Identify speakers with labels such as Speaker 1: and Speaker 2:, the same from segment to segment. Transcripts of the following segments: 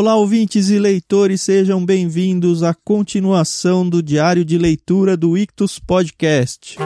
Speaker 1: Olá, ouvintes e leitores, sejam bem-vindos à continuação do diário de leitura do Ictus Podcast.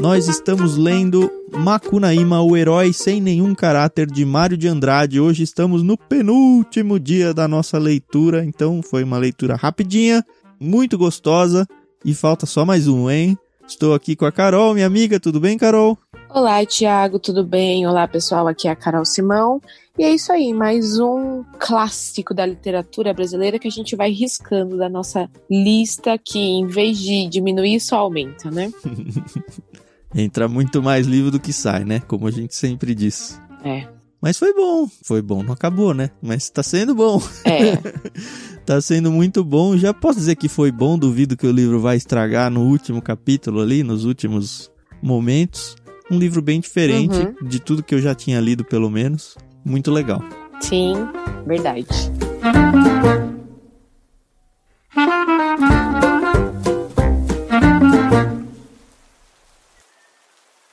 Speaker 1: Nós estamos lendo Macunaíma, o herói sem nenhum caráter de Mário de Andrade. Hoje estamos no penúltimo dia da nossa leitura, então foi uma leitura rapidinha, muito gostosa e falta só mais um, hein? Estou aqui com a Carol, minha amiga, tudo bem, Carol?
Speaker 2: Olá, Tiago, tudo bem? Olá, pessoal, aqui é a Carol Simão. E é isso aí, mais um clássico da literatura brasileira que a gente vai riscando da nossa lista, que em vez de diminuir, só aumenta, né?
Speaker 1: Entra muito mais livro do que sai, né? Como a gente sempre diz.
Speaker 2: É.
Speaker 1: Mas foi bom, foi bom, não acabou, né? Mas tá sendo bom.
Speaker 2: É.
Speaker 1: tá sendo muito bom. Já posso dizer que foi bom, duvido que o livro vai estragar no último capítulo ali, nos últimos momentos. Um livro bem diferente
Speaker 2: Uhum.
Speaker 1: de tudo que eu já tinha lido, pelo menos. Muito legal.
Speaker 2: Sim, verdade.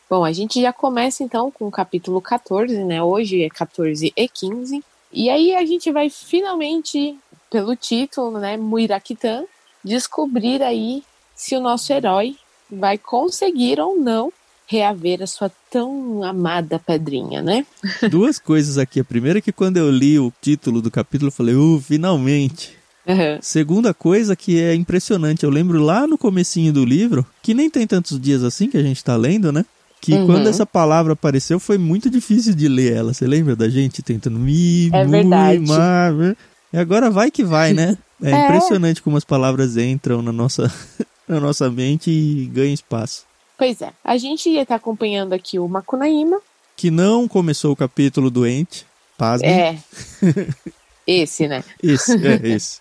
Speaker 2: Bom, a gente já começa então com o capítulo 14, né? Hoje é 14 e 15. E aí a gente vai finalmente, pelo título, né, Muirakitan, descobrir aí se o nosso herói vai conseguir ou não reaver a sua tão amada pedrinha, né?
Speaker 1: Duas coisas aqui. A primeira é que quando eu li o título do capítulo, eu falei, uh, finalmente.
Speaker 2: Uhum.
Speaker 1: Segunda coisa que é impressionante, eu lembro lá no comecinho do livro, que nem tem tantos dias assim que a gente tá lendo, né? Que
Speaker 2: Uhum.
Speaker 1: quando essa palavra apareceu foi muito difícil de ler ela. Você lembra da gente tentando mi,
Speaker 2: É verdade.
Speaker 1: ma, né? E agora vai que vai, né? É,
Speaker 2: É.
Speaker 1: impressionante como as palavras entram na nossa, na nossa mente e ganham espaço.
Speaker 2: Pois é, a gente está acompanhando aqui o Macunaíma.
Speaker 1: Que não começou o capítulo doente. Pasmem.
Speaker 2: É. Esse, né?
Speaker 1: Esse, é esse.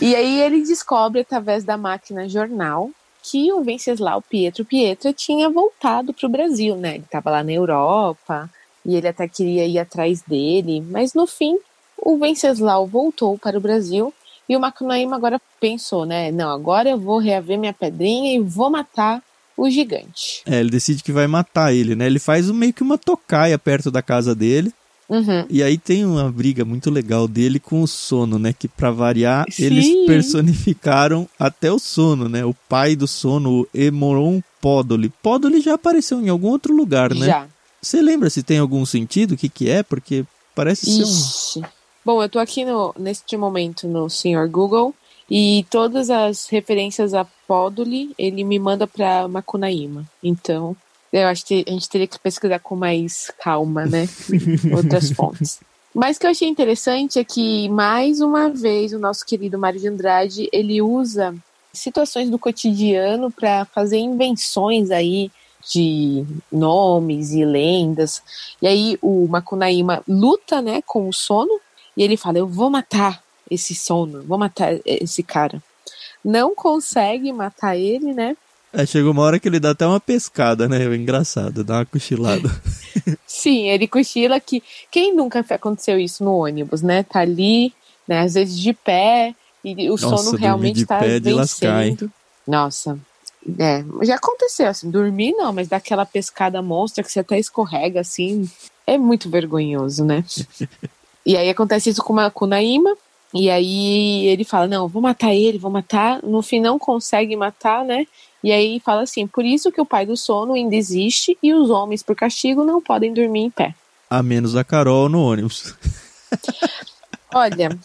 Speaker 2: E aí ele descobre através da máquina jornal que o Venceslau Pietro Pietra tinha voltado para o Brasil, né? Ele estava lá na Europa e ele até queria ir atrás dele, mas no fim o Venceslau voltou para o Brasil e o Macunaíma agora pensou, né? Não, agora eu vou reaver minha pedrinha e vou matar o gigante.
Speaker 1: É, ele decide que vai matar ele, né? Ele faz meio que uma tocaia perto da casa dele.
Speaker 2: Uhum.
Speaker 1: E aí tem uma briga muito legal dele com o sono, né? Que pra variar, eles
Speaker 2: Sim.
Speaker 1: personificaram até o sono, né? O pai do sono, o Emoron Podoli. Podoli já apareceu em algum outro lugar, né?
Speaker 2: Já.
Speaker 1: Você lembra se tem algum sentido? O que que é? Porque parece ser um...
Speaker 2: Ixi. Bom, eu tô aqui no, neste momento no Sr. Google e todas as referências a Podoli ele me manda pra Macunaíma. Então, eu acho que a gente teria que pesquisar com mais calma, né? Outras fontes. Mas o que eu achei interessante é que, mais uma vez, o nosso querido Mário de Andrade, ele usa situações do cotidiano para fazer invenções aí de nomes e lendas. E aí o Macunaíma luta, né, com o sono e ele fala: "Eu vou matar esse sono, vou matar esse cara". Não consegue matar ele, né?
Speaker 1: É, chegou uma hora que ele dá até uma pescada, né? É engraçado, dá uma cochilada.
Speaker 2: Sim, ele cochila que quem nunca aconteceu isso no ônibus, né? Tá ali, né, às vezes de pé e o
Speaker 1: Nossa,
Speaker 2: sono realmente
Speaker 1: de
Speaker 2: tá
Speaker 1: pé é de lascar, hein?
Speaker 2: Nossa. É, já aconteceu assim, dormir não, mas daquela pescada monstra que você até escorrega assim, é muito vergonhoso, né? e aí acontece isso com, uma, com o e aí ele fala: Não, vou matar ele, vou matar. No fim, não consegue matar, né? E aí fala assim: Por isso que o pai do sono ainda existe e os homens, por castigo, não podem dormir em pé.
Speaker 1: A menos a Carol no ônibus.
Speaker 2: Olha,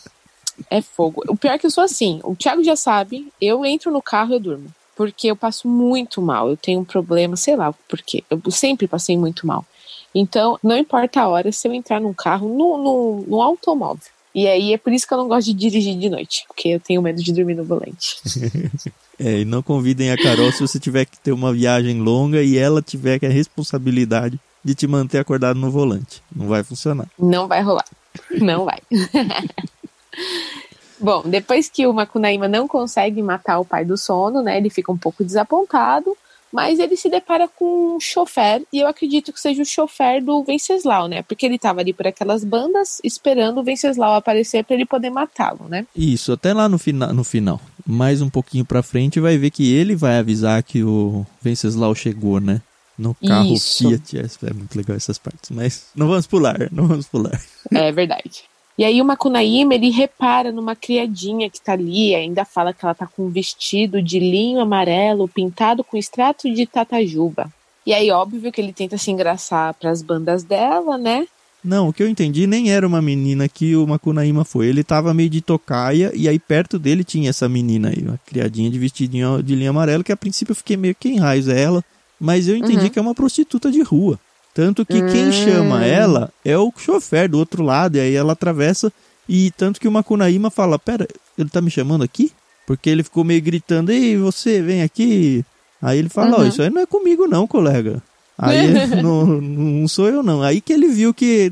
Speaker 2: é fogo. O pior é que eu sou assim: o Thiago já sabe, eu entro no carro e eu durmo. Porque eu passo muito mal. Eu tenho um problema, sei lá por quê. Eu sempre passei muito mal. Então, não importa a hora, se eu entrar num carro, no, no, no automóvel. E aí é por isso que eu não gosto de dirigir de noite, porque eu tenho medo de dormir no volante.
Speaker 1: É, e não convidem a Carol se você tiver que ter uma viagem longa e ela tiver que a responsabilidade de te manter acordado no volante. Não vai funcionar.
Speaker 2: Não vai rolar. Não vai. Bom, depois que o Macunaíma não consegue matar o pai do sono, né? Ele fica um pouco desapontado, mas ele se depara com um chofer, e eu acredito que seja o chofer do Venceslau, né? Porque ele tava ali por aquelas bandas esperando o Venceslau aparecer para ele poder matá-lo, né?
Speaker 1: Isso, até lá no, fina no final. Mais um pouquinho pra frente vai ver que ele vai avisar que o Venceslau chegou, né? no carro
Speaker 2: Isso.
Speaker 1: Fiat. É, é muito legal essas partes, mas não vamos pular, não vamos pular.
Speaker 2: É verdade. E aí o Makunaíma, ele repara numa criadinha que tá ali, ainda fala que ela tá com um vestido de linho amarelo pintado com extrato de tatajuba. E aí, óbvio que ele tenta se engraçar pras bandas dela, né?
Speaker 1: Não, o que eu entendi nem era uma menina que o Makunaíma foi. Ele tava meio de tocaia e aí perto dele tinha essa menina aí, uma criadinha de vestidinho de linha amarelo, que a princípio eu fiquei meio quem raios é ela, mas eu entendi
Speaker 2: Uhum.
Speaker 1: que é uma prostituta de rua. Tanto que quem
Speaker 2: Hum.
Speaker 1: chama ela é o chofer do outro lado, e aí ela atravessa, e tanto que o Makunaíma fala, pera, ele tá me chamando aqui? Porque ele ficou meio gritando, ei, você, vem aqui. Aí ele fala, ó,
Speaker 2: Uhum.
Speaker 1: isso aí não é comigo não, colega. Aí não, não sou eu não. Aí que ele viu que,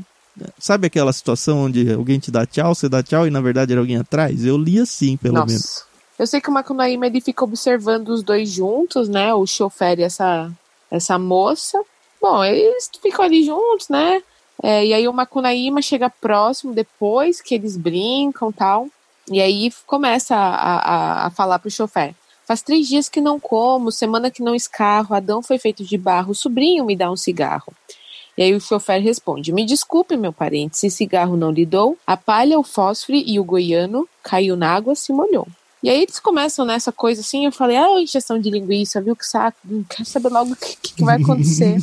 Speaker 1: sabe aquela situação onde alguém te dá tchau, você dá tchau e na verdade era alguém atrás? Eu li assim, pelo
Speaker 2: Nossa.
Speaker 1: menos.
Speaker 2: Eu sei que o Makunaíma, ele fica observando os dois juntos, né? O chofer e essa, essa moça. Bom, eles ficam ali juntos, né? É, e aí o Makunaíma chega próximo depois que eles brincam tal. E aí começa a, a, a falar pro chofer. Faz três dias que não como, semana que não escarro, Adão foi feito de barro, sobrinho me dá um cigarro. E aí o chofer responde: Me desculpe, meu parente, se cigarro não lhe dou, a palha, o fósforo e o goiano caiu na água, se molhou. E aí eles começam nessa coisa assim, eu falei, ah, injeção de linguiça, viu que saco, não quero saber logo o que, que, vai acontecer.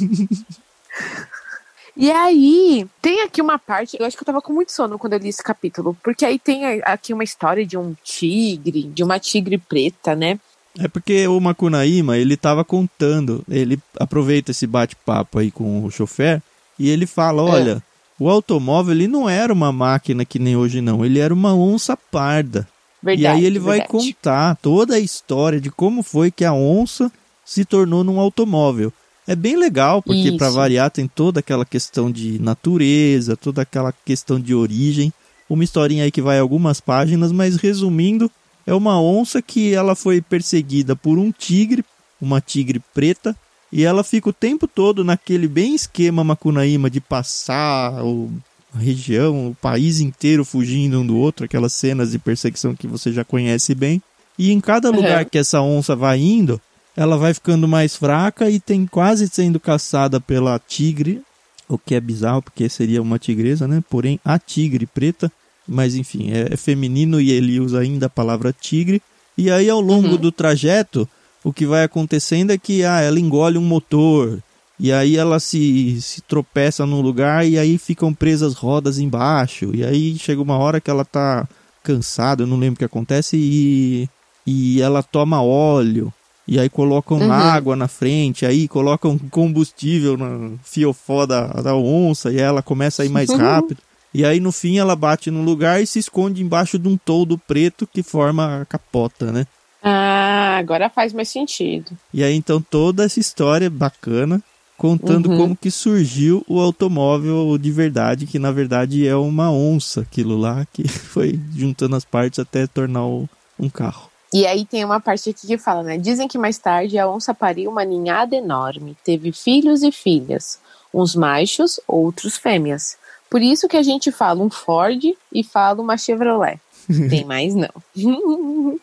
Speaker 2: e aí, tem aqui uma parte, eu acho que eu tava com muito sono quando eu li esse capítulo, porque aí tem aqui uma história de um tigre, de uma tigre preta, né?
Speaker 1: É porque o Makunaíma, ele tava contando, ele aproveita esse bate-papo aí com o chofer e ele fala,
Speaker 2: É.
Speaker 1: olha, o automóvel ele não era uma máquina que nem hoje não, ele era uma onça parda.
Speaker 2: Verdade.
Speaker 1: e aí ele vai
Speaker 2: verdade.
Speaker 1: contar toda a história de como foi que a onça se tornou num automóvel. É bem legal, porque para variar tem toda aquela questão de natureza, toda aquela questão de origem. Uma historinha aí que vai algumas páginas, mas resumindo, é uma onça que ela foi perseguida por um tigre, uma tigre preta, e ela fica o tempo todo naquele bem esquema Macunaíma de passar o, a região, o país inteiro fugindo um do outro, aquelas cenas de perseguição que você já conhece bem. E em cada
Speaker 2: Uhum.
Speaker 1: lugar que essa onça vai indo, ela vai ficando mais fraca e tem quase sendo caçada pela tigre, o que é bizarro porque seria uma tigresa, né? Porém, a tigre preta, mas enfim, é, é feminino e ele usa ainda a palavra tigre. E aí ao longo
Speaker 2: Uhum.
Speaker 1: do trajeto, o que vai acontecendo é que ah, ela engole um motor, e aí ela se, se tropeça num lugar e aí ficam presas rodas embaixo. E aí chega uma hora que ela tá cansada, eu não lembro o que acontece, e, e ela toma óleo. E aí colocam
Speaker 2: Uhum.
Speaker 1: água na frente, aí colocam combustível na fiofó da, da onça, e ela começa a ir mais rápido. E aí no fim ela bate num lugar e se esconde embaixo de um toldo preto que forma a capota, né?
Speaker 2: Ah, agora faz mais sentido.
Speaker 1: E aí então toda essa história bacana, contando
Speaker 2: Uhum.
Speaker 1: como que surgiu o automóvel de verdade, que na verdade é uma onça, aquilo lá, que foi juntando as partes até tornar um carro.
Speaker 2: E aí tem uma parte aqui que fala, né? Dizem que mais tarde a onça pariu uma ninhada enorme, teve filhos e filhas, uns machos, outros fêmeas. Por isso que a gente fala um Ford e fala uma Chevrolet. Tem mais não.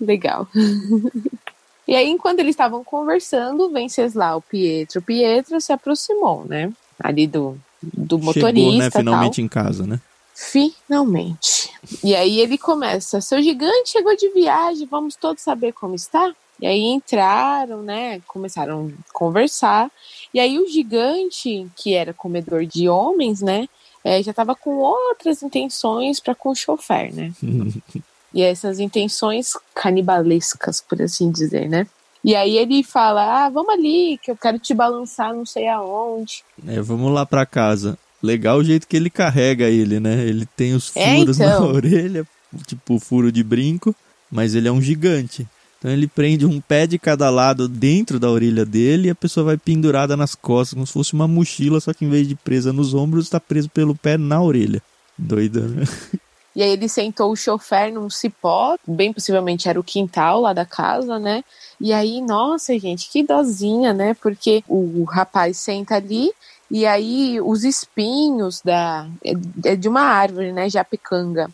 Speaker 2: Legal. E aí, enquanto eles estavam conversando, Venceslau Pietro Pietro se aproximou, né? Ali do, do motorista.
Speaker 1: Chegou, né,
Speaker 2: tal.
Speaker 1: finalmente em casa, né?
Speaker 2: Finalmente. E aí ele começa: seu gigante chegou de viagem, vamos todos saber como está? E aí entraram, né? Começaram a conversar. E aí o gigante, que era comedor de homens, né? eh, já estava com outras intenções para com o chofer, né? E essas intenções canibalescas, por assim dizer, né? E aí ele fala: Ah, vamos ali, que eu quero te balançar não sei aonde.
Speaker 1: É, vamos lá pra casa. Legal o jeito que ele carrega ele, né? Ele tem os
Speaker 2: É,
Speaker 1: furos na
Speaker 2: então.
Speaker 1: orelha, tipo furo de brinco, mas ele é um gigante. Então ele prende um pé de cada lado dentro da orelha dele e a pessoa vai pendurada nas costas, como se fosse uma mochila, só que em vez de presa nos ombros, está preso pelo pé na orelha. Doida, né?
Speaker 2: E aí ele sentou o chofer num cipó, bem possivelmente era o quintal lá da casa, né? E aí, nossa, gente, que dozinha, né? Porque o rapaz senta ali e aí os espinhos da é é de uma árvore, né, japicanga,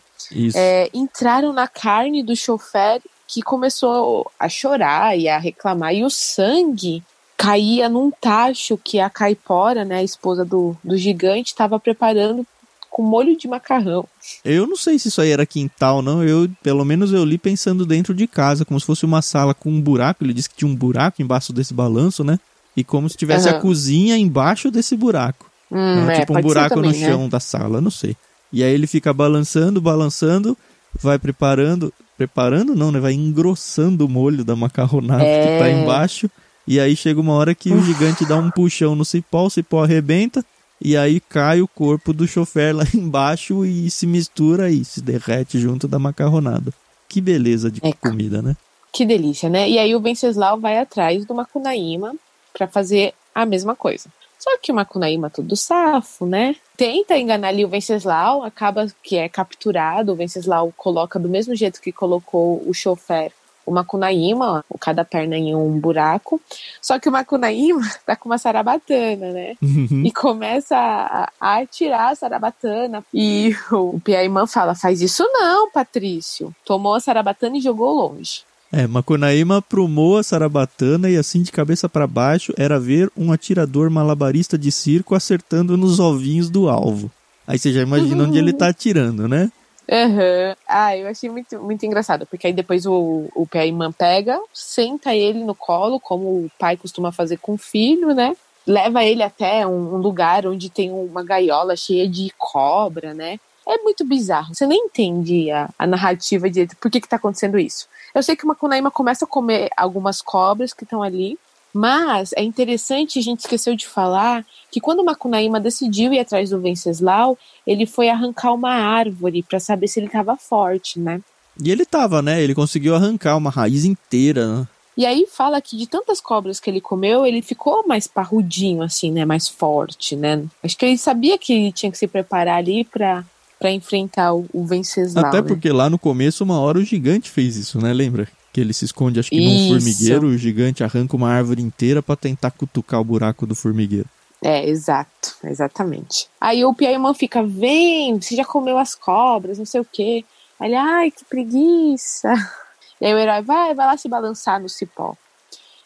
Speaker 2: é, entraram na carne do chofer que começou a chorar e a reclamar. E o sangue caía num tacho que a caipora, né, a esposa do, do gigante, estava preparando com molho de macarrão.
Speaker 1: Eu não sei se isso aí era quintal, não. Eu, pelo menos eu li pensando dentro de casa, como se fosse uma sala com um buraco. Ele disse que tinha um buraco embaixo desse balanço, né? E como se tivesse uhum. a cozinha embaixo desse buraco.
Speaker 2: Hum,
Speaker 1: né?
Speaker 2: é,
Speaker 1: tipo um buraco também, no chão né? da sala, não sei. E aí ele fica balançando, balançando, vai preparando. Preparando não, né? Vai engrossando o molho da macarronada é... que tá é. embaixo. E aí chega uma hora que o gigante dá um puxão no cipó, o cipó arrebenta e aí cai o corpo do chofer lá embaixo e se mistura e se derrete junto da macarronada. Que beleza de é, comida, né?
Speaker 2: Que delícia, né? E aí o Venceslau vai atrás do Macunaíma para fazer a mesma coisa. Só que o Macunaíma todo safo, né? Tenta enganar ali o Venceslau, acaba que é capturado, o Venceslau coloca do mesmo jeito que colocou o chofer o Macunaíma, cada perna em um buraco. Só que o Macunaíma tá com uma sarabatana, né? Uhum. E começa a, a, atirar a sarabatana. E o Piaimã fala: faz isso não, Patrício. Tomou a sarabatana e jogou longe.
Speaker 1: É, Macunaíma prumou a sarabatana e assim de cabeça para baixo era ver um atirador malabarista de circo acertando nos ovinhos do alvo. Aí você já imagina uhum. onde ele tá atirando, né?
Speaker 2: Uhum. Ah, eu achei muito, muito engraçado, porque aí depois o, o Payman pega, senta ele no colo, como o pai costuma fazer com o filho, né? Leva ele até um, um lugar onde tem uma gaiola cheia de cobra, né? É muito bizarro. Você nem entende a, a narrativa de por que, que tá acontecendo isso. Eu sei que uma Kunaima começa a comer algumas cobras que estão ali, mas é interessante, a gente esqueceu de falar, que quando o Macunaíma decidiu ir atrás do Venceslau, ele foi arrancar uma árvore para saber se ele estava forte, né?
Speaker 1: E ele estava, né? Ele conseguiu arrancar uma raiz inteira, né?
Speaker 2: E aí fala que de tantas cobras que ele comeu, ele ficou mais parrudinho, assim, né? Mais forte, né? Acho que ele sabia que ele tinha que se preparar ali para para enfrentar o, o Venceslau.
Speaker 1: Até
Speaker 2: né?
Speaker 1: porque lá no começo, uma hora o gigante fez isso, né? Lembra? Que ele se esconde, acho que Isso. num formigueiro, o gigante arranca uma árvore inteira para tentar cutucar o buraco do formigueiro.
Speaker 2: É, exato, exatamente. Aí o Piaimon fica, vem, você já comeu as cobras, não sei o quê. Aí ele, ai, que preguiça. E aí o herói vai, vai lá se balançar no cipó.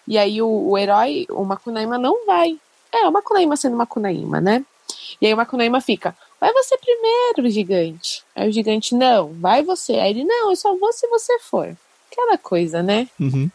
Speaker 2: E aí o, o herói, o Macunaíma, não vai. É, o Macunaíma sendo Macunaíma, né? E aí o Macunaíma fica, vai você primeiro, gigante. Aí o gigante, não, vai você. Aí ele, não, eu só vou se você for aquela coisa, né?
Speaker 1: Uhum.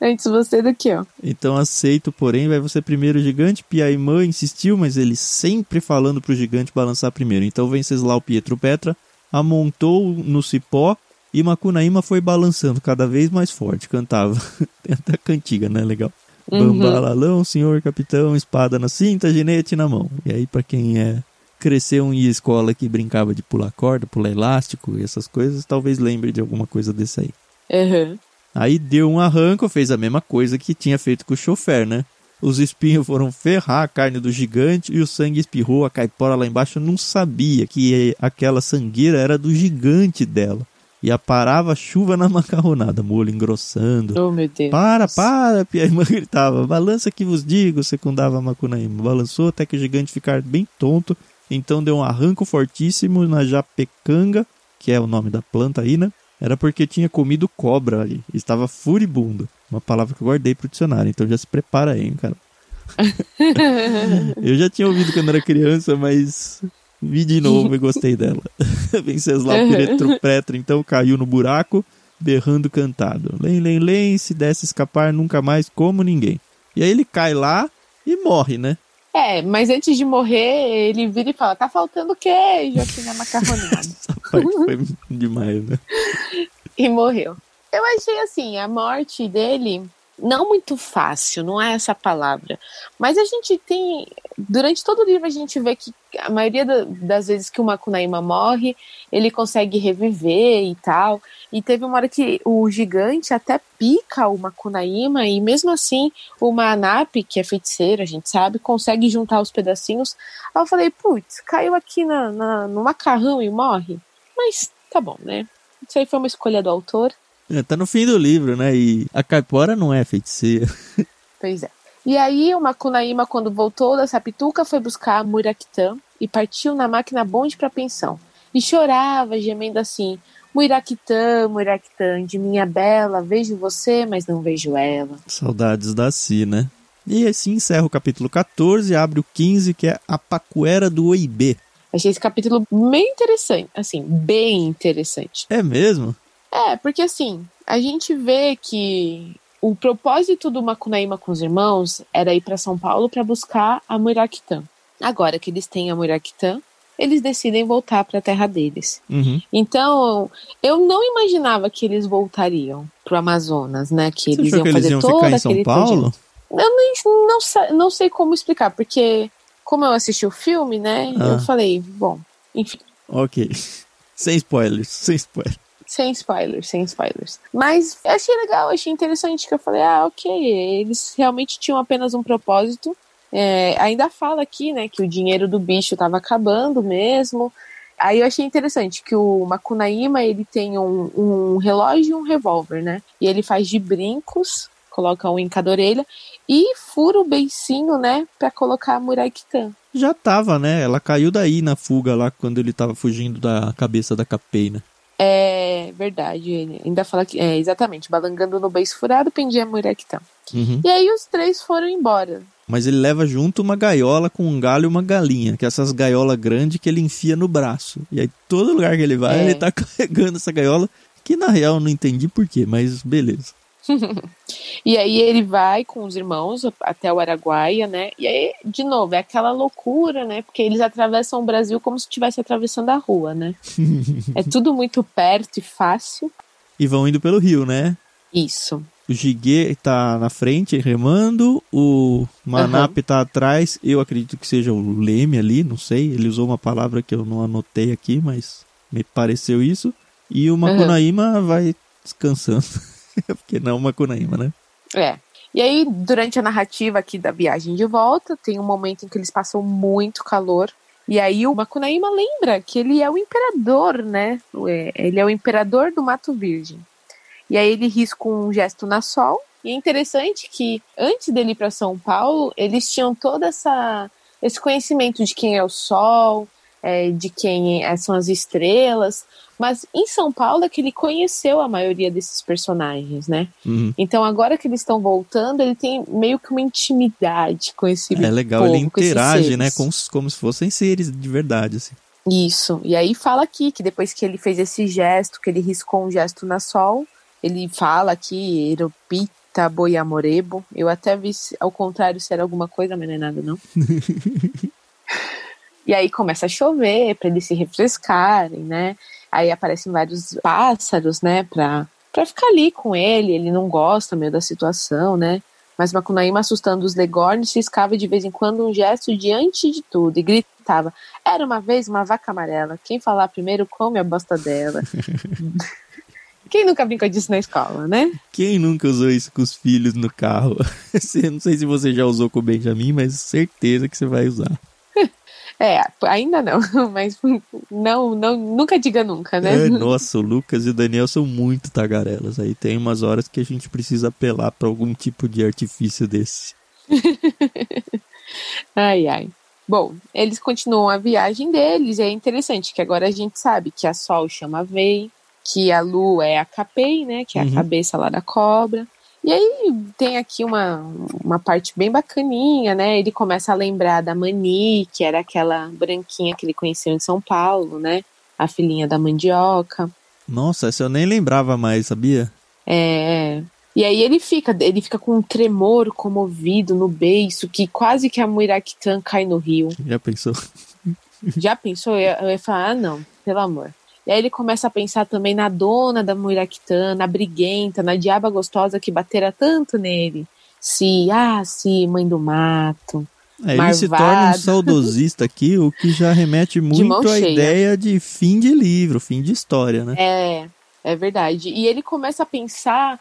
Speaker 2: Antes você do que eu.
Speaker 1: Então aceito, porém, vai você primeiro, gigante. Piaimã insistiu, mas ele sempre falando pro gigante balançar primeiro. Então Venceslau Pietro Petra amontou no cipó e Macunaíma foi balançando cada vez mais forte, cantava. Tem até cantiga, né? Legal. Uhum. Bambalalão, senhor capitão, espada na cinta, ginete na mão. E aí, para quem é cresceu em escola que brincava de pular corda, pular elástico e essas coisas, talvez lembre de alguma coisa desse aí.
Speaker 2: Uhum.
Speaker 1: Aí deu um arranco, fez a mesma coisa que tinha feito com o chofer, né? Os espinhos foram ferrar a carne do gigante e o sangue espirrou. A caipora lá embaixo não sabia que aquela sangueira era do gigante dela. E aparava chuva na macarronada, molho engrossando.
Speaker 2: Oh, meu Deus.
Speaker 1: Para, para, a irmã gritava. Balança que vos digo, secundava a Macunaíma. Balançou até que o gigante ficar bem tonto. Então deu um arranco fortíssimo na japecanga, que é o nome da planta aí, né? Era porque tinha comido cobra ali. Estava furibundo. Uma palavra que eu guardei pro dicionário. Então já se prepara aí, cara. eu já tinha ouvido quando era criança, mas vi de novo e gostei dela. Venceslau Piretro Pretra então caiu no buraco, berrando cantado. Lém, lém, lém, se desse escapar nunca mais como ninguém. E aí ele cai lá e morre, né?
Speaker 2: É, mas antes de morrer, ele vira e fala: tá faltando queijo aqui na macarronada.
Speaker 1: Foi demais, né?
Speaker 2: E morreu. Eu achei assim, a morte dele não muito fácil, não é essa palavra. Mas a gente tem. Durante todo o livro a gente vê que a maioria das vezes que o Makunaíma morre, ele consegue reviver e tal. E teve uma hora que o gigante até pica o Makunaíma, e mesmo assim o Manap, que é feiticeiro, a gente sabe, consegue juntar os pedacinhos. Aí eu falei, putz, caiu aqui na, na, no macarrão e morre. Mas tá bom, né? Isso aí foi uma escolha do autor.
Speaker 1: É, tá no fim do livro, né? E a caipora não é feiticeira.
Speaker 2: Pois é. E aí o Macunaíma, quando voltou da Sapituca, foi buscar a Muiraquitã e partiu na máquina bonde para pensão. E chorava, gemendo assim: Muiraquitã, Muiraquitã, de minha bela, vejo você, mas não vejo ela.
Speaker 1: Saudades da Si, né? E assim encerra o capítulo 14, abre o 15, que é a Pacuera do Oibê.
Speaker 2: Achei esse capítulo bem interessante, assim, bem interessante.
Speaker 1: É mesmo?
Speaker 2: É, porque assim, a gente vê que o propósito do Macunaíma com os irmãos era ir para São Paulo para buscar a Muiraquitã. Agora que eles têm a Muiraquitã, eles decidem voltar para a terra deles.
Speaker 1: Uhum.
Speaker 2: Então, eu não imaginava que eles voltariam pro Amazonas, né? Que
Speaker 1: Você
Speaker 2: eles iam
Speaker 1: que eles
Speaker 2: fazer
Speaker 1: iam
Speaker 2: todo
Speaker 1: ficar em São Paulo?
Speaker 2: Eu nem, não, não sei como explicar, porque como eu assisti o filme, né?
Speaker 1: Ah.
Speaker 2: Eu falei, bom, enfim,
Speaker 1: Ok. Sem spoilers, sem spoilers.
Speaker 2: sem spoilers, sem spoilers. Mas achei legal, achei interessante que eu falei, ah, ok, eles realmente tinham apenas um propósito. É, ainda fala aqui, né, que o dinheiro do bicho estava acabando mesmo. Aí eu achei interessante que o Macunaíma, ele tem um, um relógio e um revólver, né? E ele faz de brincos, coloca um em cada orelha, e fura o beicinho, né, pra colocar a Muraikitan.
Speaker 1: Já tava, né? Ela caiu daí na fuga lá quando ele tava fugindo da cabeça da capeina.
Speaker 2: É verdade, ele ainda fala que, é, exatamente, balangando no beiço furado, pendia a Muraikitan.
Speaker 1: Uhum.
Speaker 2: E aí os três foram embora.
Speaker 1: Mas ele leva junto uma gaiola com um galho e uma galinha, que é essas gaiolas grandes que ele enfia no braço. E aí todo lugar que ele vai,
Speaker 2: É.
Speaker 1: ele tá carregando essa gaiola, que na real eu não entendi por quê, mas beleza.
Speaker 2: E aí ele vai com os irmãos até o Araguaia, né? E aí, de novo, é aquela loucura, né? Porque eles atravessam o Brasil como se estivesse atravessando a rua, né? é tudo muito perto e fácil.
Speaker 1: E vão indo pelo rio, né?
Speaker 2: Isso.
Speaker 1: O Gigue tá na frente remando, o Manap tá atrás, eu acredito que seja o Leme ali, não sei, ele usou uma palavra que eu não anotei aqui, mas me pareceu isso. E o Macunaíma vai descansando, porque não Macunaíma, né?
Speaker 2: É. E aí, durante a narrativa aqui da viagem de volta, tem um momento em que eles passam muito calor. E aí o Macunaíma lembra que ele é o imperador, né? É, Ele é o imperador do Mato Virgem. E aí ele risca um gesto na Sol. E é interessante que antes dele ir para São Paulo, eles tinham toda essa esse conhecimento de quem é o Sol, é, de quem é- são as estrelas. Mas em São Paulo é que ele conheceu a maioria desses personagens, né?
Speaker 1: Uhum.
Speaker 2: Então, agora que eles estão voltando, ele tem meio que uma intimidade com esse
Speaker 1: É legal,
Speaker 2: povo,
Speaker 1: ele interage, né, com, como se fossem seres de verdade, assim.
Speaker 2: Isso. E aí fala aqui que depois que ele fez esse gesto, que ele riscou um gesto na sol, ele fala aqui, Eropita Boiamorebo. Eu até vi ao contrário se era alguma coisa, mas não é nada, não. e aí começa a chover para eles se refrescarem, né? Aí aparecem vários pássaros, né, pra, pra ficar ali com ele. Ele não gosta meio da situação, né? Mas Macunaíma, assustando os legornes, ciscava de vez em quando um gesto diante de tudo e gritava: Era uma vez uma vaca amarela. Quem falar primeiro come a bosta dela. Quem nunca brincou disso na escola, né?
Speaker 1: Quem nunca usou isso com os filhos no carro? Não sei se você já usou com o Benjamin, mas certeza que você vai usar.
Speaker 2: É, ainda não, mas não, não, nunca diga nunca, né?
Speaker 1: É, nossa, o Lucas e o Daniel são muito tagarelas. Aí tem umas horas que a gente precisa apelar para algum tipo de artifício desse.
Speaker 2: Ai, ai. Bom, eles continuam a viagem deles, e é interessante que agora a gente sabe que a Sol chama Vei, que a Lu é a Capei, né? Que é a
Speaker 1: Uhum.
Speaker 2: cabeça lá da cobra. E aí tem aqui uma, uma parte bem bacaninha, né? Ele começa a lembrar da Mani, que era aquela branquinha que ele conheceu em São Paulo, né? A filhinha da mandioca.
Speaker 1: Nossa, essa eu nem lembrava mais, sabia?
Speaker 2: É. E aí ele fica, ele fica com um tremor comovido no beiço, que quase que a Muirakitan cai no rio.
Speaker 1: Já pensou?
Speaker 2: Já pensou? Eu ia, eu ia falar, ah, não, pelo amor. E aí ele começa a pensar também na dona da Muiraquitã, na briguenta, na diaba gostosa que batera tanto nele. Se, ah, se, mãe do mato.
Speaker 1: É, ele se torna um saudosista aqui, o que já remete muito à ideia de fim de livro, fim de história, né?
Speaker 2: É, é verdade. E ele começa a pensar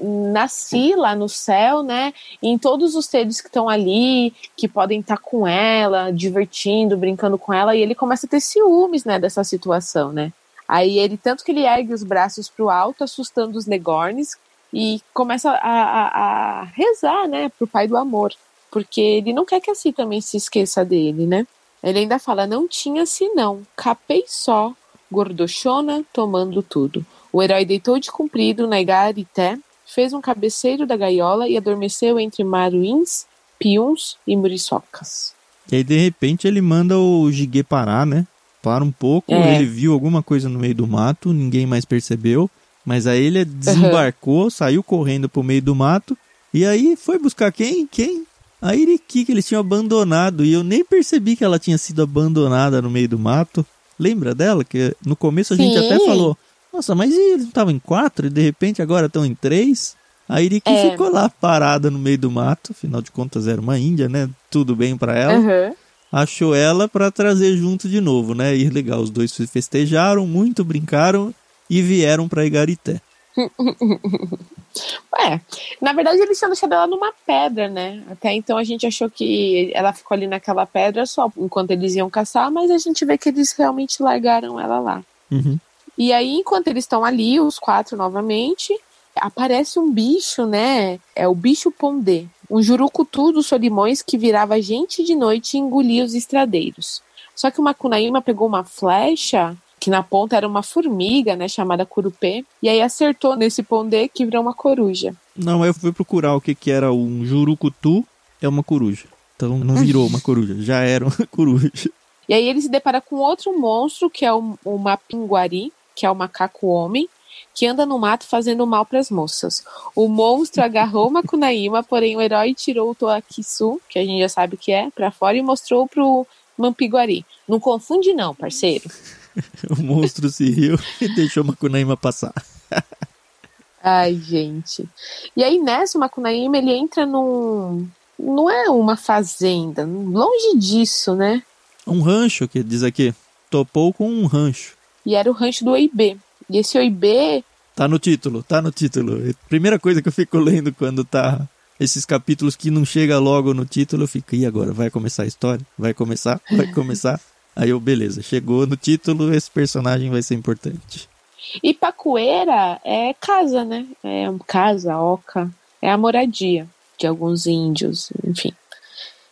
Speaker 2: na Si lá no céu, né? Em todos os seres que estão ali, que podem estar com ela, divertindo, brincando com ela, e ele começa a ter ciúmes, né, dessa situação, né? Aí ele, tanto que ele ergue os braços pro alto, assustando os negornes, e começa a, a, a rezar, né, pro pai do amor. Porque ele não quer que a Si também se esqueça dele, né? Ele ainda fala, não tinha Si não, capei só, gordochona tomando tudo. O herói deitou de comprido na igarité, fez um cabeceiro da gaiola e adormeceu entre maruins piuns e muriçocas.
Speaker 1: E aí, de repente, ele manda o Jiguê parar, né? Para um pouco,
Speaker 2: É.
Speaker 1: ele viu alguma coisa no meio do mato, ninguém mais percebeu. Mas aí ele desembarcou, saiu correndo pro meio do mato. E aí foi buscar quem? Quem? A Iriki, que eles tinham abandonado. E eu nem percebi que ela tinha sido abandonada no meio do mato. Lembra dela? Que no começo a gente
Speaker 2: Sim.
Speaker 1: até falou: Nossa, mas eles não estavam em quatro e de repente agora estão em três? A Iriki
Speaker 2: É.
Speaker 1: ficou lá parada no meio do mato. Afinal de contas, era uma índia, né? Tudo bem pra ela
Speaker 2: Aham.
Speaker 1: Achou ela pra trazer junto de novo, né? E legal, os dois se festejaram muito, brincaram e vieram pra Igarité.
Speaker 2: É, na verdade eles tinham deixado ela numa pedra, né? Até então a gente achou que ela ficou ali naquela pedra só enquanto eles iam caçar, mas a gente vê que eles realmente largaram ela lá.
Speaker 1: Uhum.
Speaker 2: E aí, enquanto eles estão ali, os quatro novamente, aparece um bicho, né? É o bicho pondê, um jurucutu dos solimões que virava gente de noite e engolia os estradeiros. Só que o Macunaíma pegou uma flecha, que na ponta era uma formiga, né? Chamada curupê, e aí acertou nesse pondê que virou uma coruja.
Speaker 1: Não, eu fui procurar o que que era um jurucutu, é uma coruja. Então não virou uma coruja, já era uma coruja.
Speaker 2: E aí ele se depara com outro monstro, que é o, o Mapinguari, que é o macaco homem, que anda no mato fazendo mal para as moças. O monstro agarrou o Macunaíma, porém o herói tirou o Toakisu, que a gente já sabe que é, para fora e mostrou pro Mampiguari. Não confunde não, parceiro.
Speaker 1: O monstro se riu e deixou Macunaíma passar.
Speaker 2: Ai, gente. E aí nessa, o Macunaíma, ele entra num... Não é uma fazenda, longe disso, né?
Speaker 1: Um rancho, que diz aqui, topou com um rancho.
Speaker 2: E era o rancho do Oibê. E esse Oibê
Speaker 1: Tá no título, tá no título. Primeira coisa que eu fico lendo quando tá esses capítulos que não chega logo no título, eu fico, e agora? Vai começar a história? Vai começar? Vai começar? Aí eu, beleza, chegou no título, esse personagem vai ser importante.
Speaker 2: E Pacueira é casa, né? É casa, oca. É a moradia de alguns índios, enfim.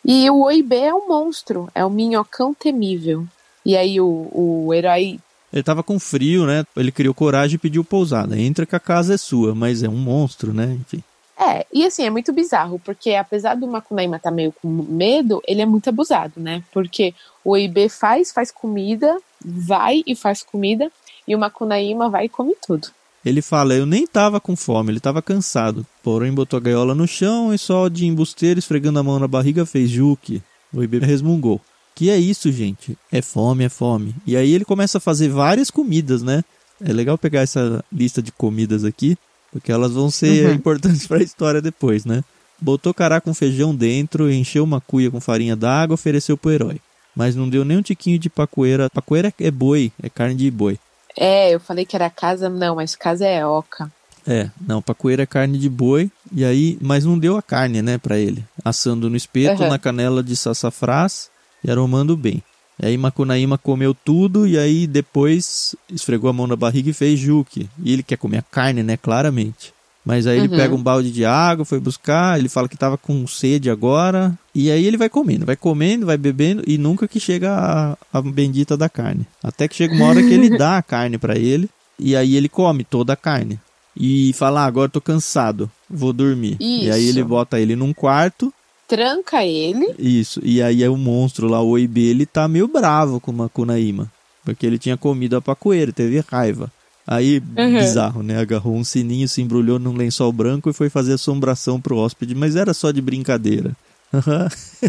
Speaker 2: E o Oibê é um monstro, é um minhocão temível. E aí o, o herói.
Speaker 1: Ele tava com frio, né? Ele criou coragem e pediu pousada. Entra que a casa é sua, mas é um monstro, né? Enfim.
Speaker 2: É, e assim, é muito bizarro, porque apesar do Macunaíma estar meio com medo, ele é muito abusado, né? Porque o Oibê faz, faz comida, vai e faz comida, e o Macunaíma vai e come tudo.
Speaker 1: Ele fala, eu nem tava com fome, ele tava cansado. Porém, botou a gaiola no chão e só de embusteiro, esfregando a mão na barriga, fez juque. O Ibê resmungou. Que é isso, gente? É fome, é fome. E aí ele começa a fazer várias comidas, né? É legal pegar essa lista de comidas aqui, porque elas vão ser
Speaker 2: Uhum.
Speaker 1: importantes para a história depois, né? Botou cará com feijão dentro, encheu uma cuia com farinha d'água, ofereceu pro herói. Mas não deu nem um tiquinho de pacoeira. Pacoeira é boi, é carne de boi.
Speaker 2: É, eu falei que era casa, não, mas casa é oca.
Speaker 1: É, não, pacoeira é carne de boi, e aí, mas não deu a carne, né, pra ele. Assando no espeto,
Speaker 2: Aham.
Speaker 1: na canela de sassafrás e aromando bem. E aí Macunaíma comeu tudo e aí depois esfregou a mão na barriga e fez juque. E ele quer comer a carne, né, claramente. Mas aí ele
Speaker 2: Uhum.
Speaker 1: pega um balde de água, foi buscar, ele fala que tava com sede agora, e aí ele vai comendo, vai comendo, vai bebendo e nunca que chega a, a bendita da carne. Até que chega uma hora que ele dá a carne pra ele, e aí ele come toda a carne. E fala, ah, agora eu tô cansado, vou dormir. E aí
Speaker 2: Isso.
Speaker 1: ele bota ele num quarto,
Speaker 2: Tranca ele.
Speaker 1: isso, e aí é o monstro lá, o Oibe, ele tá meio bravo com o Makunaíma, porque ele tinha comido a pacoeira, teve raiva. Aí,
Speaker 2: Uhum.
Speaker 1: bizarro, né? Agarrou um sininho, se embrulhou num lençol branco e foi fazer assombração pro hóspede, mas era só de brincadeira.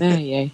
Speaker 2: Ai, ai.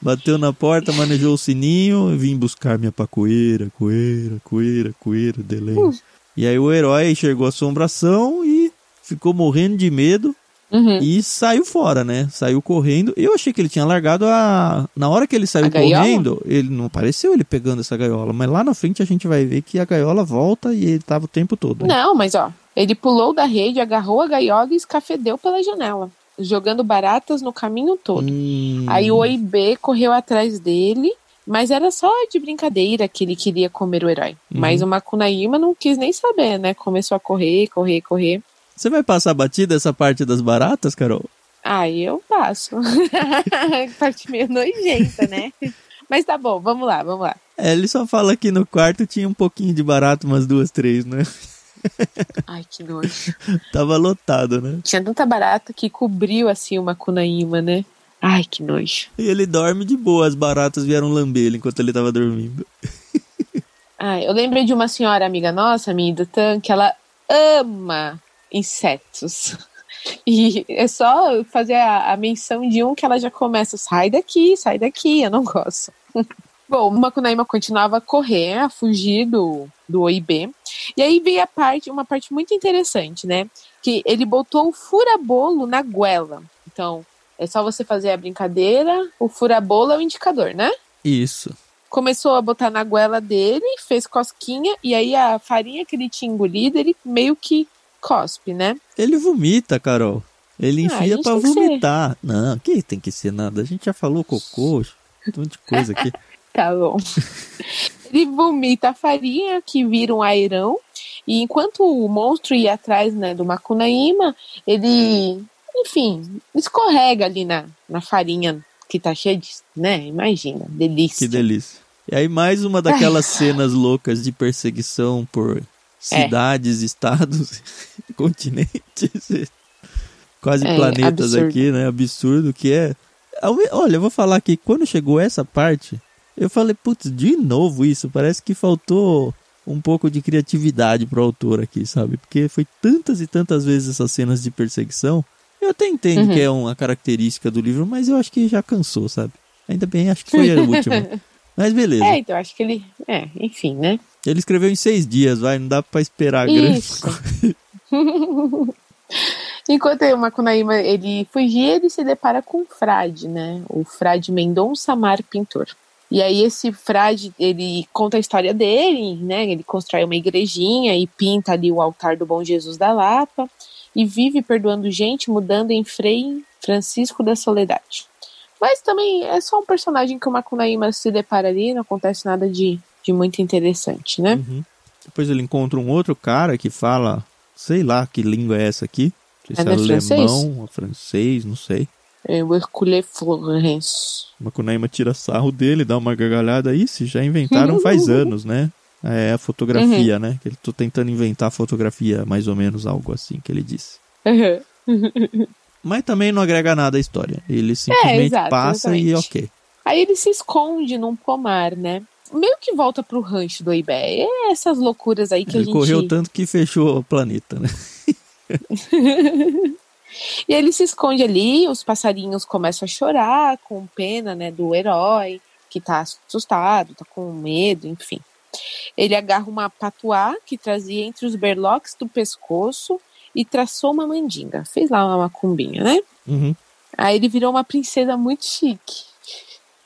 Speaker 1: Bateu na porta, manejou o sininho, vim buscar minha pacoeira, coeira, coeira, coeira, delém. E aí o herói enxergou a assombração e ficou morrendo de medo
Speaker 2: Uhum.
Speaker 1: e saiu fora, né? Saiu correndo. Eu achei que ele tinha largado a. Na hora que ele saiu correndo, ele não apareceu ele pegando essa gaiola, mas lá na frente a gente vai ver que a gaiola volta e ele tava o tempo todo. né?
Speaker 2: Não, mas ó, ele pulou da rede, agarrou a gaiola e escafedeu pela janela, jogando baratas no caminho todo.
Speaker 1: Hum,
Speaker 2: Aí o OIB correu atrás dele, mas era só de brincadeira que ele queria comer o herói.
Speaker 1: Uhum.
Speaker 2: Mas o Makunaíma não quis nem saber, né? Começou a correr, correr, correr.
Speaker 1: Você vai passar batida essa parte das baratas, Carol?
Speaker 2: Aí eu passo. Parte meio nojenta, né? Mas tá bom, vamos lá, vamos lá.
Speaker 1: É, ele só fala que no quarto tinha um pouquinho de barato, umas duas, três, né?
Speaker 2: Ai, que nojo.
Speaker 1: Tava lotado, né?
Speaker 2: Tinha tanta barata que cobriu assim o Makunaíma, né? Ai, que nojo.
Speaker 1: E ele dorme de boa, as baratas vieram lamber ele enquanto ele tava dormindo.
Speaker 2: Ai, eu lembrei de uma senhora amiga nossa, minha Idutan, que ela ama insetos. E é só fazer a, a, menção de um que ela já começa, sai daqui, sai daqui, eu não gosto. Bom, o Makunaíma continuava a correr, a fugir do, do OIB. E aí veio a parte, uma parte muito interessante, né? Que ele botou o furabolo na goela. Então, é só você fazer a brincadeira, o furabolo é o indicador, né?
Speaker 1: Isso.
Speaker 2: Começou a botar na goela dele, fez cosquinha, e aí a farinha que ele tinha engolido, ele meio que cospe, né?
Speaker 1: Ele vomita, Carol. Ele ah, enfia ah, pra vomitar. Não, que tem que ser nada. A gente já falou cocô, um monte de coisa aqui.
Speaker 2: Tá bom. Ele vomita a farinha, que vira um airão. E enquanto o monstro ia atrás né, do Macunaíma, ele, enfim, escorrega ali na, na farinha que tá cheia de. né? Imagina, delícia.
Speaker 1: Que delícia. E aí, mais uma daquelas cenas loucas de perseguição por cidades, é. estados, continentes, quase é, planetas absurdo. aqui, né? Absurdo que é. Olha, eu vou falar que quando chegou essa parte, eu falei, putz, de novo isso. Parece que faltou um pouco de criatividade pro autor aqui, sabe? Porque foi tantas e tantas vezes essas cenas de perseguição. Eu até entendo uhum. que é uma característica do livro, mas eu acho que já cansou, sabe? Ainda bem, acho que foi a última. Mas beleza.
Speaker 2: É, então acho que ele. É, enfim, né?
Speaker 1: Ele escreveu em seis dias, vai, não dá pra esperar
Speaker 2: Isso. grande. Enquanto o Macunaíma ele fugia, ele se depara com o frade, né? O frade Mendonça Mar Pintor. E aí esse frade, ele conta a história dele, né? Ele constrói uma igrejinha e pinta ali o altar do Bom Jesus da Lapa e vive perdoando gente, mudando em Frei Francisco da Soledade. Mas também é só um personagem que o Macunaíma se depara ali, não acontece nada de, de muito interessante, né?
Speaker 1: Uhum. Depois ele encontra um outro cara que fala, sei lá que língua é essa aqui. Não sei é se é, é alemão, ou francês, não sei.
Speaker 2: É o Hercule Florence.
Speaker 1: Macunaíma tira sarro dele, dá uma gargalhada. se já inventaram faz anos, né? É a fotografia, uhum. né? Que ele tô tentando inventar fotografia, mais ou menos algo assim que ele disse. Uhum. Mas também não agrega nada à história. Ele simplesmente é, exato, passa exatamente. e ok.
Speaker 2: Aí ele se esconde num pomar, né? Meio que volta pro rancho do Ibé. É essas loucuras aí que
Speaker 1: ele
Speaker 2: a gente...
Speaker 1: correu tanto que fechou o planeta, né?
Speaker 2: E ele se esconde ali, os passarinhos começam a chorar com pena, né, do herói, que tá assustado, tá com medo, enfim. Ele agarra uma patuá que trazia entre os berloques do pescoço e traçou uma mandinga. Fez lá uma macumbinha, né?
Speaker 1: Uhum.
Speaker 2: Aí ele virou uma princesa muito chique.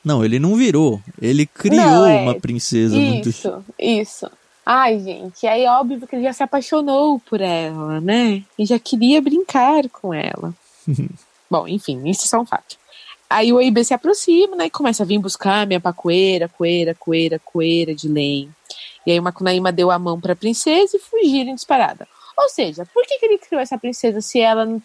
Speaker 1: Não, ele não virou. Ele criou não, é... uma princesa
Speaker 2: isso,
Speaker 1: muito chique.
Speaker 2: Isso, isso. Ai, gente, aí é óbvio que ele já se apaixonou por ela, né? E já queria brincar com ela. Bom, enfim, isso é só um fato. Aí o EIB se aproxima, né? E começa a vir buscar minha pacoeira, coeira, coeira, coeira de lenha. E aí o Macunaíma deu a mão para a princesa e fugiram disparada. Ou seja, por que, que ele criou essa princesa se ela não,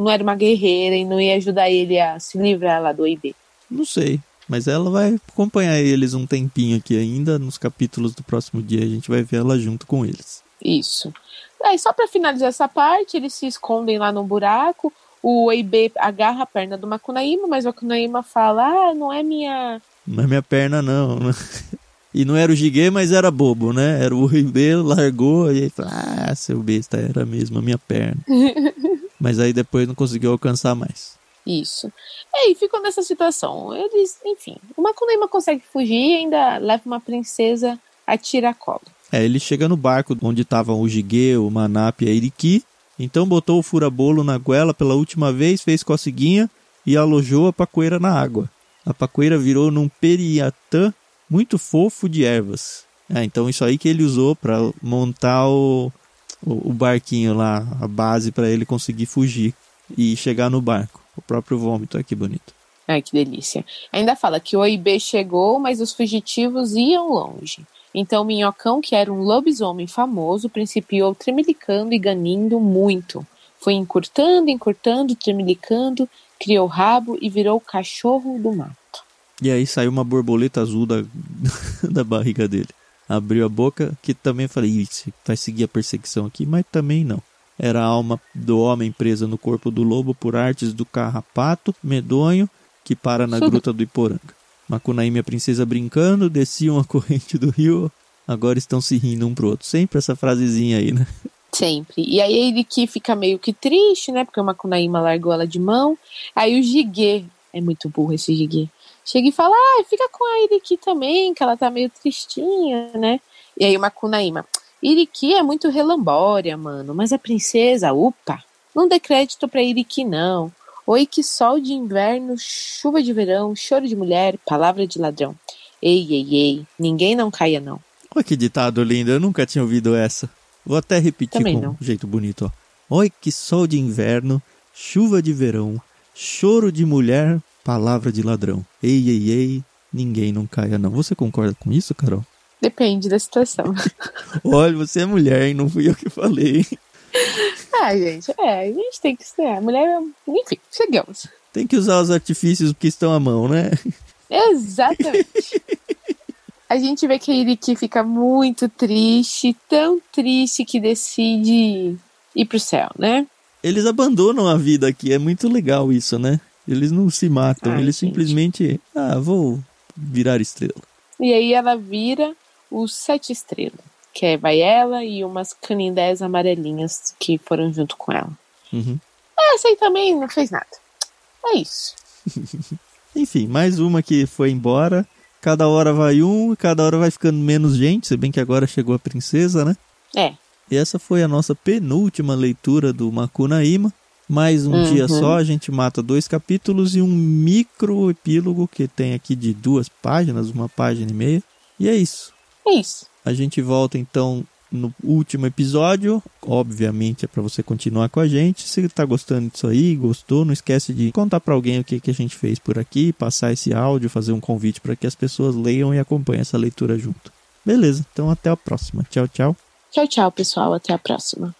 Speaker 2: não era uma guerreira e não ia ajudar ele a se livrar lá do EIB?
Speaker 1: Não sei. Mas ela vai acompanhar eles um tempinho aqui ainda. Nos capítulos do próximo dia a gente vai ver ela junto com eles.
Speaker 2: Isso. Aí, só para finalizar essa parte, eles se escondem lá no buraco. O Eibê agarra a perna do Macunaíma, mas o Macunaíma fala: Ah, não é minha.
Speaker 1: Não é minha perna, não. E não era o Gigue, mas era bobo, né? Era o Eibê, largou e aí falou: Ah, seu besta, era mesmo a minha perna. mas aí depois não conseguiu alcançar mais.
Speaker 2: Isso. E aí ficou nessa situação. Eles, enfim, o Makunaíma consegue fugir e ainda leva uma princesa a tiracolo.
Speaker 1: É, ele chega no barco onde estavam o Jiguê, o Manap e a Iriki. Então botou o furabolo na goela pela última vez, fez coceguinha e alojou a pacoeira na água. A pacoeira virou num periatã muito fofo de ervas. É, então isso aí que ele usou para montar o, o, o, barquinho lá, a base para ele conseguir fugir e chegar no barco. O próprio vômito, que bonito.
Speaker 2: Ai, que delícia. Ainda fala que o OIB chegou, mas os fugitivos iam longe. Então Minhocão, que era um lobisomem famoso, principiou tremelicando e ganindo muito. Foi encurtando, encurtando, tremelicando, criou rabo e virou cachorro do mato.
Speaker 1: E aí saiu uma borboleta azul da, da barriga dele. Abriu a boca, que também falei, vai seguir a perseguição aqui, mas também não era a alma do homem presa no corpo do lobo por artes do carrapato medonho que para na gruta do Iporanga. Macunaíma e a princesa brincando, desciam a corrente do rio, agora estão se rindo um pro outro. Sempre essa frasezinha aí, né?
Speaker 2: Sempre. E aí ele que fica meio que triste, né? Porque o Macunaíma largou ela de mão. Aí o Jiguê, é muito burro esse Jiguê, chega e fala: ah, fica com a Iriki também, que ela tá meio tristinha, né? E aí o Macunaíma, Iriki é muito relambória, mano, mas a princesa, upa, não dê crédito pra Iriki, não. Oi, que sol de inverno, chuva de verão, choro de mulher, palavra de ladrão. Ei, ei, ei, ninguém não caia, não.
Speaker 1: Olha que ditado lindo, eu nunca tinha ouvido essa. Vou até repetir
Speaker 2: Também
Speaker 1: com
Speaker 2: não.
Speaker 1: um jeito bonito, ó. Oi, que sol de inverno, chuva de verão, choro de mulher, palavra de ladrão. Ei, ei, ei, ninguém não caia, não. Você concorda com isso, Carol?
Speaker 2: Depende da situação.
Speaker 1: Olha, você é mulher, hein? Não fui eu que falei.
Speaker 2: ah, gente, é, a gente tem que ser. A mulher, enfim, chegamos.
Speaker 1: Tem que usar os artifícios que estão à mão, né?
Speaker 2: Exatamente. a gente vê que a Iriki fica muito triste, tão triste que decide ir pro céu, né?
Speaker 1: Eles abandonam a vida aqui, é muito legal isso, né? Eles não se matam,
Speaker 2: Ai,
Speaker 1: eles
Speaker 2: gente.
Speaker 1: simplesmente, ah, vou virar estrela.
Speaker 2: E aí ela vira os sete estrelas, que é vai ela e umas canindés amarelinhas que foram junto com ela.
Speaker 1: Uhum.
Speaker 2: Essa aí também não fez nada. É isso.
Speaker 1: Enfim, mais uma que foi embora. Cada hora vai um e cada hora vai ficando menos gente, se bem que agora chegou a princesa, né?
Speaker 2: É.
Speaker 1: E essa foi a nossa penúltima leitura do Makunaíma. Mais um
Speaker 2: Uhum.
Speaker 1: dia só, a gente mata dois capítulos e um micro epílogo que tem aqui de duas páginas, uma página e meia. E é isso.
Speaker 2: É isso.
Speaker 1: A gente volta então no último episódio. Obviamente é para você continuar com a gente. Se tá gostando disso aí, gostou, não esquece de contar para alguém o que, que a gente fez por aqui, passar esse áudio, fazer um convite para que as pessoas leiam e acompanhem essa leitura junto. Beleza, então até a próxima. Tchau, tchau.
Speaker 2: Tchau, tchau, pessoal. Até a próxima.